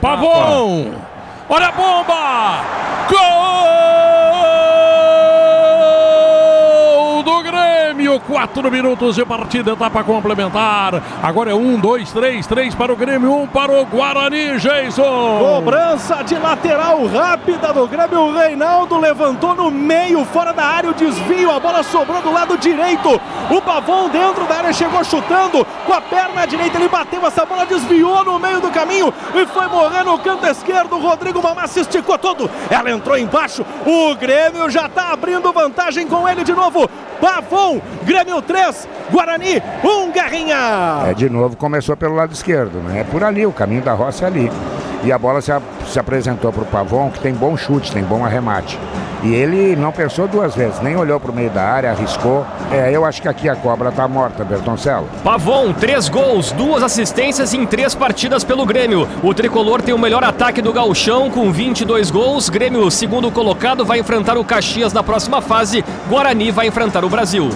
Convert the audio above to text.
Pavon! Olha a bomba! Gol do Grêmio! Quatro minutos de partida, etapa complementar. Agora é um, dois, três, três para o Grêmio, um para o Guarani, Jason! Cobrança de lateral rápida do Grêmio. O Reinaldo levantou no meio, fora da área, o desvio. A bola sobrou do lado direito. O Pavon dentro da área chegou chutando com a perna direita. Ele bateu essa bola, desviou no meio do caminho e foi morrer no canto esquerdo. O Rodrigo Mamá se esticou todo. Ela entrou embaixo. O Grêmio já está abrindo vantagem com ele de novo. Pavon, Grêmio 3, Guarani 1, Garrinha. É, de novo começou pelo lado esquerdo, né? É por ali, o caminho da roça é ali. E a bola se, a, se apresentou para o Pavon, que tem bom chute, tem bom arremate. E ele não pensou duas vezes, nem olhou para o meio da área, arriscou. É, eu acho que aqui a cobra está morta, Bertoncello. Pavon, três gols, duas assistências em três partidas pelo Grêmio. O tricolor tem o melhor ataque do Gauchão com 22 gols. Grêmio, segundo colocado, vai enfrentar o Caxias na próxima fase. Guarani vai enfrentar o Brasil.